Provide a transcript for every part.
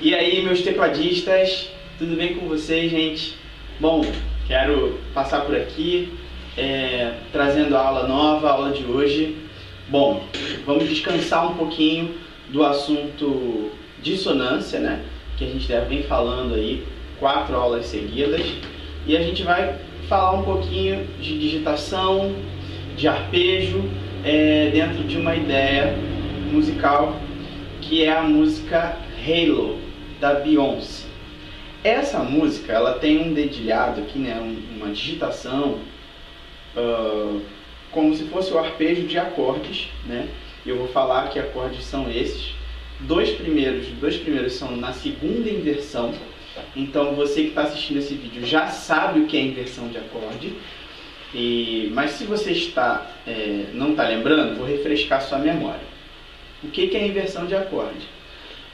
E aí, meus tecladistas, tudo bem com vocês, gente? Bom, quero passar por aqui é, trazendo a aula nova, a aula de hoje. Bom, vamos descansar um pouquinho do assunto dissonância, né? Que a gente já vem falando aí quatro aulas seguidas. E a gente vai falar um pouquinho de digitação, de arpejo, é, dentro de uma ideia musical que é a música Halo da Beyoncé. Essa música ela tem um dedilhado aqui, né, uma digitação uh, como se fosse o arpejo de acordes, né? Eu vou falar que acordes são esses. Dois primeiros, dois primeiros são na segunda inversão. Então você que está assistindo esse vídeo já sabe o que é inversão de acorde. E, mas se você está é, não está lembrando, vou refrescar sua memória. O que, que é inversão de acorde?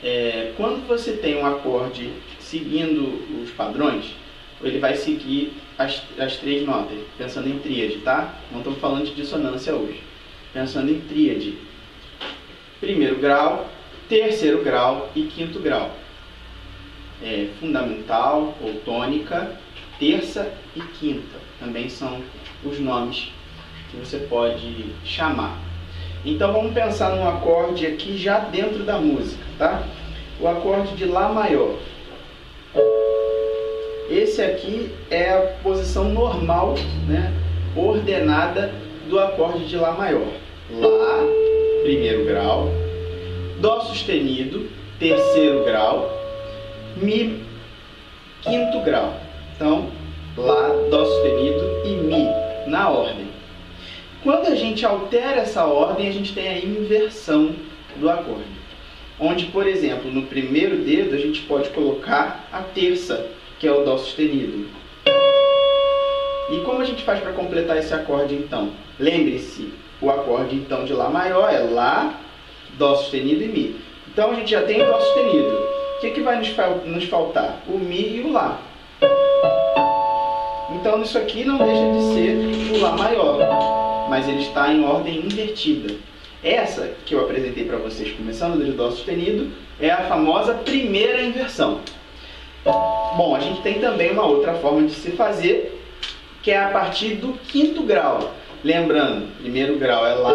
É, quando você tem um acorde seguindo os padrões, ele vai seguir as, as três notas, pensando em tríade, tá? Não estamos falando de dissonância hoje. Pensando em tríade. Primeiro grau, terceiro grau e quinto grau. É, fundamental ou tônica, terça e quinta. Também são os nomes que você pode chamar. Então vamos pensar num acorde aqui já dentro da música, tá? O acorde de Lá maior. Esse aqui é a posição normal, né, ordenada do acorde de Lá maior. Lá, primeiro grau, Dó sustenido, terceiro grau, Mi, quinto grau. Então, Lá, Dó sustenido e Mi, na ordem. Quando a gente altera essa ordem, a gente tem a inversão do acorde. Onde, por exemplo, no primeiro dedo a gente pode colocar a terça, que é o Dó sustenido. E como a gente faz para completar esse acorde então? Lembre-se, o acorde então de Lá maior é Lá, Dó sustenido e Mi. Então a gente já tem Dó sustenido. O que, que vai nos, nos faltar? O Mi e o Lá. Então isso aqui não deixa de ser o Lá maior, mas ele está em ordem invertida. Essa que eu apresentei para vocês, começando do Dó sustenido, é a famosa primeira inversão. Bom, a gente tem também uma outra forma de se fazer, que é a partir do quinto grau. Lembrando, primeiro grau é Lá,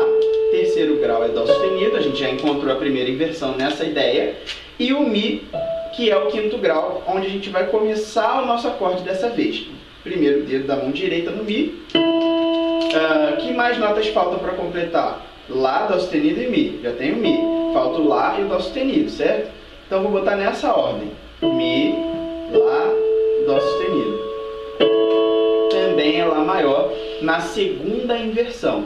terceiro grau é Dó sustenido, a gente já encontrou a primeira inversão nessa ideia, e o Mi, que é o quinto grau, onde a gente vai começar o nosso acorde dessa vez. Primeiro dedo da mão direita no Mi. Uh, que mais notas faltam para completar? Lá, Dó sustenido e Mi. Já tem o Mi. Falta o Lá e o Dó sustenido, certo? Então vou botar nessa ordem. Mi, Lá, Dó sustenido. Também é Lá maior na segunda inversão.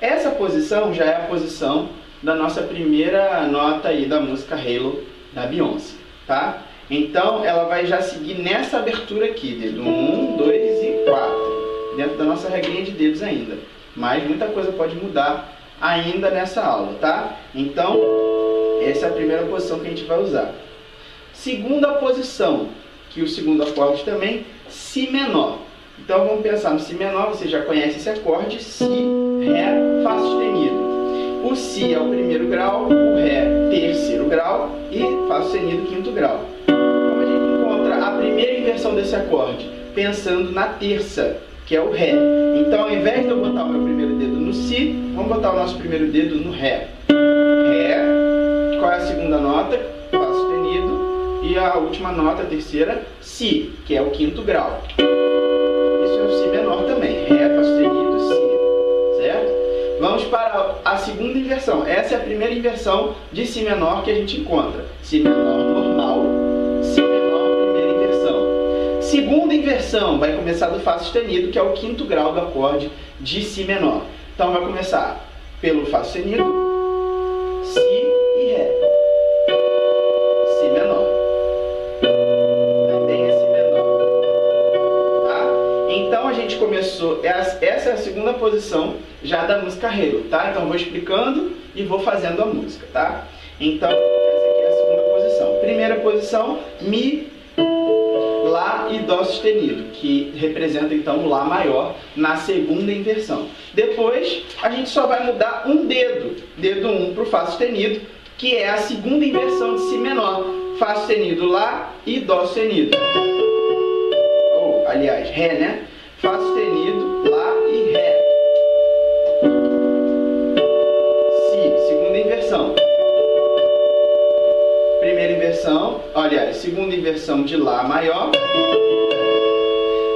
Essa posição já é a posição da nossa primeira nota aí da música Halo da Beyoncé, tá? Então ela vai já seguir nessa abertura aqui, dedo 1, 2 e 4, dentro da nossa regrinha de dedos ainda. Mas muita coisa pode mudar ainda nessa aula, tá? Então, essa é a primeira posição que a gente vai usar. Segunda posição, que o segundo acorde também, Si menor. Então vamos pensar no Si menor, você já conhece esse acorde, Si, Ré, Fá sustenido. O Si é o primeiro grau, o Ré terceiro grau e Fá sustenido quinto grau. Como a gente encontra a primeira inversão desse acorde? Pensando na terça, que é o Ré. Então ao invés de eu botar o meu primeiro dedo no Si, vamos botar o nosso primeiro dedo no Ré. Ré, qual é a segunda nota? e a última nota, a terceira, Si, que é o quinto grau. Isso é o Si menor também, Ré, Fá sustenido, Si, certo? Vamos para a segunda inversão. Essa é a primeira inversão de Si menor que a gente encontra. Si menor normal, Segunda inversão vai começar do Fá sustenido, que é o quinto grau do acorde de Si menor. Então vai começar pelo Fá sustenido, Si começou, é essa é a segunda posição já da música Halo, tá? Então vou explicando e vou fazendo a música, tá? Então, essa aqui é a segunda posição. Primeira posição, Mi, Dó sustenido, que representa então o Lá maior na segunda inversão. Depois, a gente só vai mudar um dedo, dedo 1 um para o Fá sustenido, que é a segunda inversão de Si menor. Fá sustenido Lá e Dó sustenido. Ou, aliás, Ré, né? Fá sustenido Lá e Ré. Si, segunda inversão. Primeira inversão, aliás, segunda inversão de Lá maior.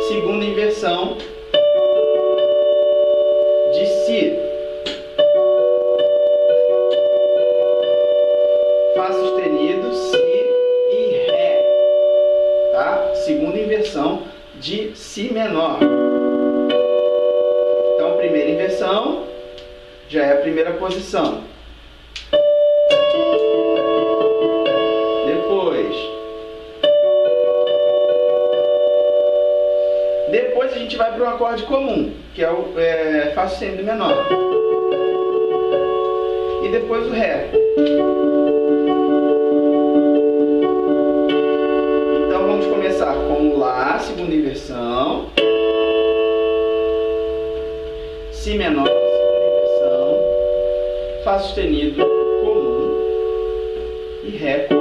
Segunda inversão de Si. Fá sustenido, Si e Ré. Tá? Segunda inversão de Si menor. Então, primeira inversão já é a primeira posição. Gente vai para um acorde comum, que é o é, Fá sustenido menor. E depois o Ré. Então vamos começar com o Lá, segunda inversão. Si menor, segunda inversão. Fá sustenido comum. E Ré comum.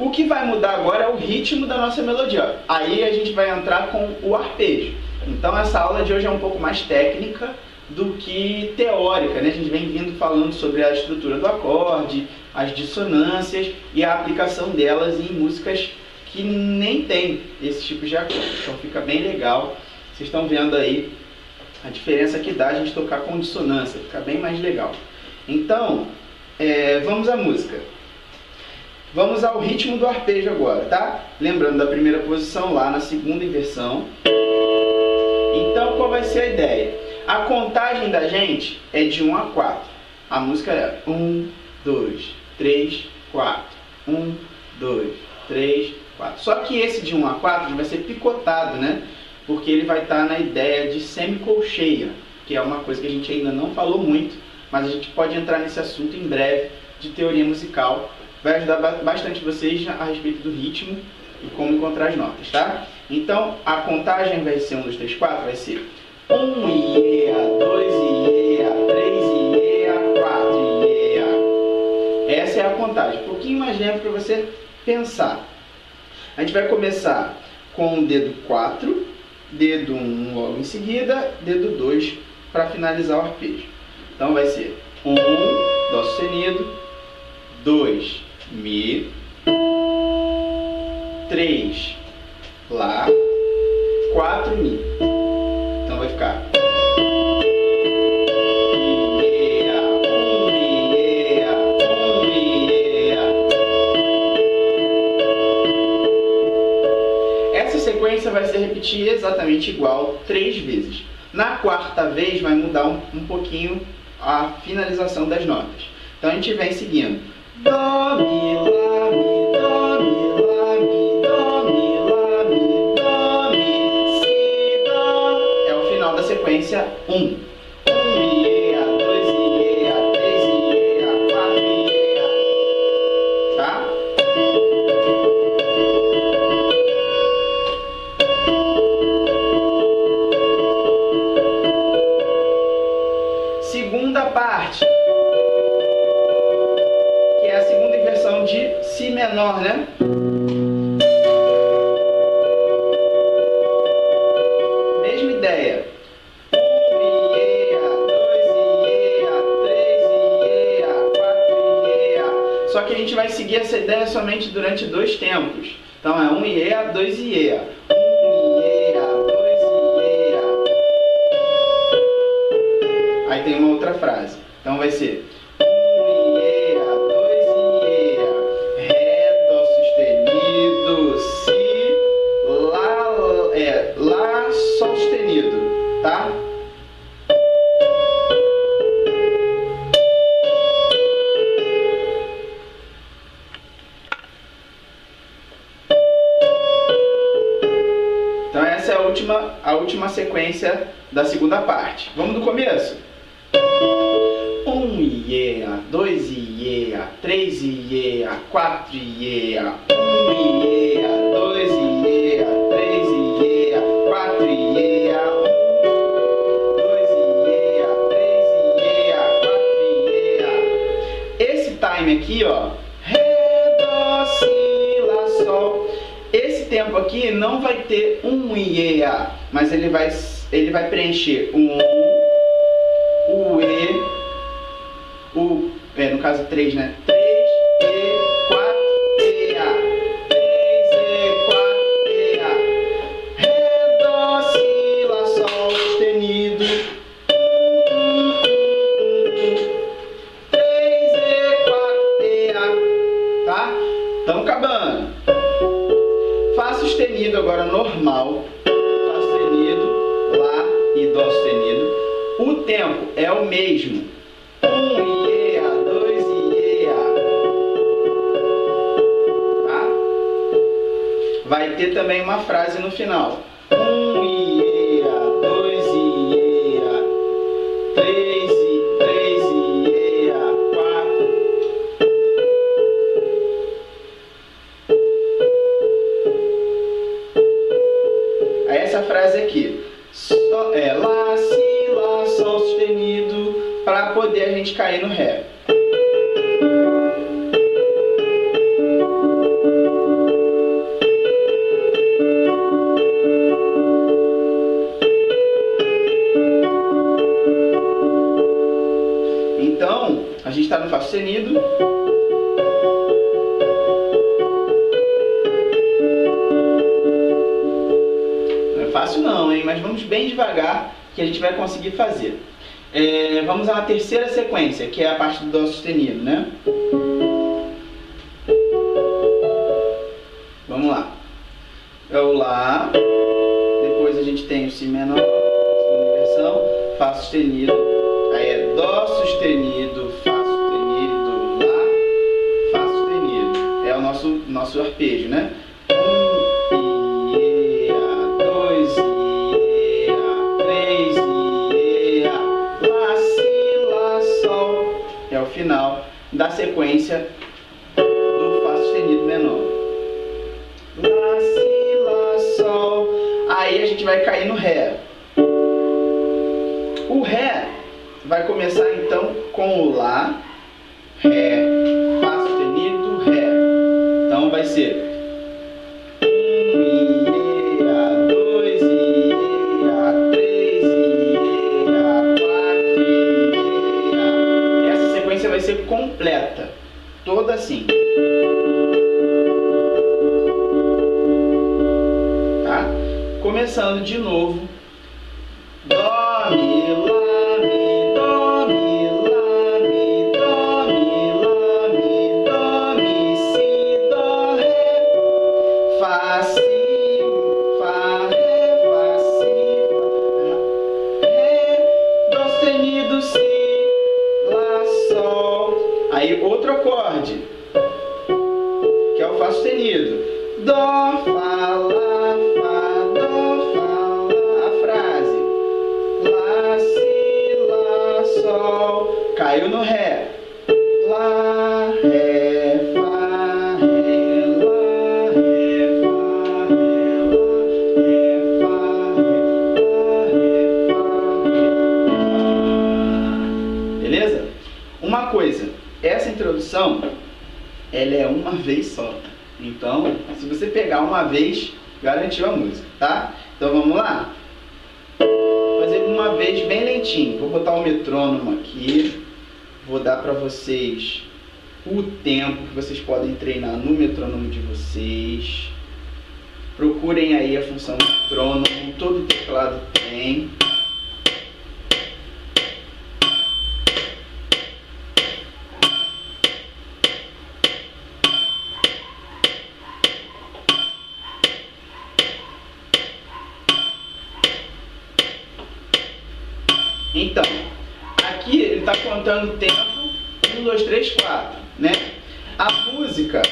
O que vai mudar agora é o ritmo da nossa melodia. Aí a gente vai entrar com o arpejo. Então essa aula de hoje é um pouco mais técnica do que teórica, né? A gente vem vindo falando sobre a estrutura do acorde, as dissonâncias e a aplicação delas em músicas que nem tem esse tipo de acorde. Então fica bem legal. Vocês estão vendo aí a diferença que dá a gente tocar com dissonância, fica bem mais legal. Então, é, vamos à música. Vamos ao ritmo do arpejo agora, tá? Lembrando da primeira posição lá na segunda inversão. Então, qual vai ser a ideia? A contagem da gente é de 1 a 4. A música é 1, 2, 3, 4. 1, 2, 3, 4. Só que esse de 1 a 4 vai ser picotado, né? Porque ele vai estar na ideia de semicolcheia, que é uma coisa que a gente ainda não falou muito, mas a gente pode entrar nesse assunto em breve de teoria musical vai ajudar bastante vocês a respeito do ritmo e como encontrar as notas, tá? Então, a contagem vai ser 1, 2, 3, 4, vai ser 1 Iea, 2 Iea, 3 Iea, 4 Iea. Essa é a contagem. Um pouquinho mais lento para você pensar. A gente vai começar com o dedo 4, dedo 1 logo em seguida, dedo 2 para finalizar o arpejo. Então vai ser 1, Dó sustenido, 2, Mi, 3, Lá, 4, Mi. Então vai ficar. Essa sequência vai ser repetir exatamente igual três vezes. Na quarta vez vai mudar um, um pouquinho a finalização das notas. Então a gente vem seguindo. Só que a gente vai seguir essa ideia somente durante dois tempos. Então é um Iea, dois Iea. Um Iea, dois Iea. Aí tem uma outra frase. Então vai ser última, a última sequência da segunda parte. Vamos do começo? Um Iea, dois Iea, três Iea, quatro Iea, um Iea, aqui não vai ter um IEA, mas ele vai, ele vai preencher um o E, o, é, no caso 3, né? 3 E, 4 E, A. 3 E, 4 E, A. Ré, Dó, Si, Lá, Sol sustenido. 3 E, 4 E, A. Tá? Estamos acabando. Sustenido agora normal. Fá sustenido, Lá e Dó sustenido. O tempo é o mesmo. 1 IEA, 2 IEA. Tá? Vai ter também uma frase no final. Aqui. É Lá, Si, Lá, Sol sustenido para poder a gente cair no Ré. Então, a gente está no Fá sustenido. Fácil não, hein? Mas vamos bem devagar que a gente vai conseguir fazer. É, vamos uma terceira sequência, que é a parte do Dó sustenido, né? Vamos lá. É o Lá, depois a gente tem o Si menor, segunda inversão, Fá sustenido, da sequência do Fá sustenido menor. Lá, Si, Lá, Sol. Aí a gente vai cair no Ré. O Ré vai começar então com o Lá, completa, toda assim. Tá? Começando de novo. Outro acorde, que é o fá sustenido. Dó, fá, lá, fá, dó, fá, lá. A frase. Lá, si, lá, sol. Caiu no ré. Lá, ré, fá, ré, lá, ré, fá, ré, lá, ré, fá, ré, fá. Beleza? Uma coisa, essa introdução, ela é uma vez só. Então, se você pegar uma vez, garantiu a música, tá? Então vamos lá? fazer uma vez bem lentinho. Vou botar o metrônomo aqui. Vou dar para vocês o tempo que vocês podem treinar no metrônomo de vocês. Procurem aí a função metrônomo, todo teclado tem. Então, aqui ele está contando o tempo 1, 2, 3, 4, né? A música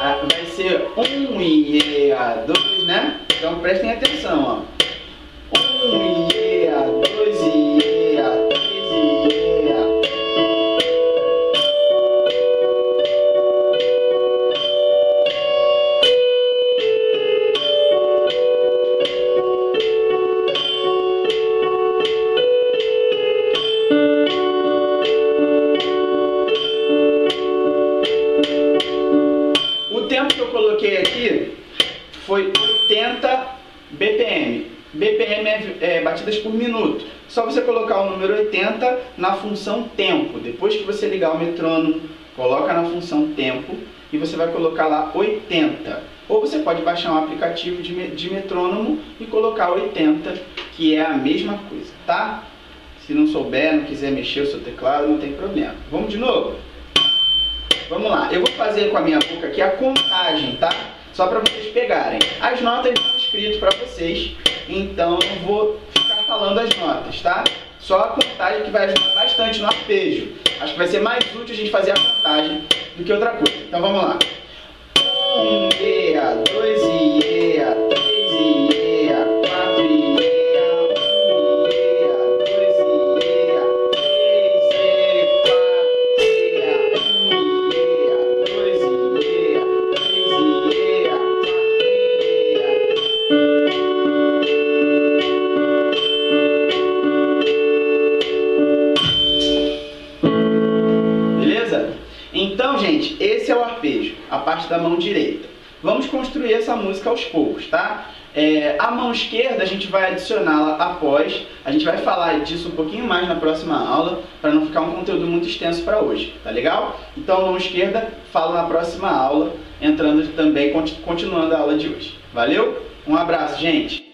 ah, vai ser 1 e a 2, né? Então prestem atenção, ó. Colocar o número 80 na função tempo. Depois que você ligar o metrônomo, coloca na função tempo e você vai colocar lá 80. Ou você pode baixar um aplicativo de, de metrônomo e colocar 80, que é a mesma coisa, tá? Se não souber, não quiser mexer o seu teclado, não tem problema. Vamos de novo? Vamos lá. Eu vou fazer com a minha boca aqui a contagem, tá? Só para vocês pegarem. As notas estão escritas para vocês, então eu vou ficar falando as notas, tá? Só a contagem que vai ajudar bastante no arpejo. Acho que vai ser mais útil a gente fazer a contagem do que outra coisa. Então vamos lá. Um, dois e da mão direita. Vamos construir essa música aos poucos, tá? É, a mão esquerda a gente vai adicioná-la após, a gente vai falar disso um pouquinho mais na próxima aula, para não ficar um conteúdo muito extenso para hoje, tá legal? Então, a mão esquerda fala na próxima aula, entrando também, continuando a aula de hoje. Valeu? Um abraço, gente!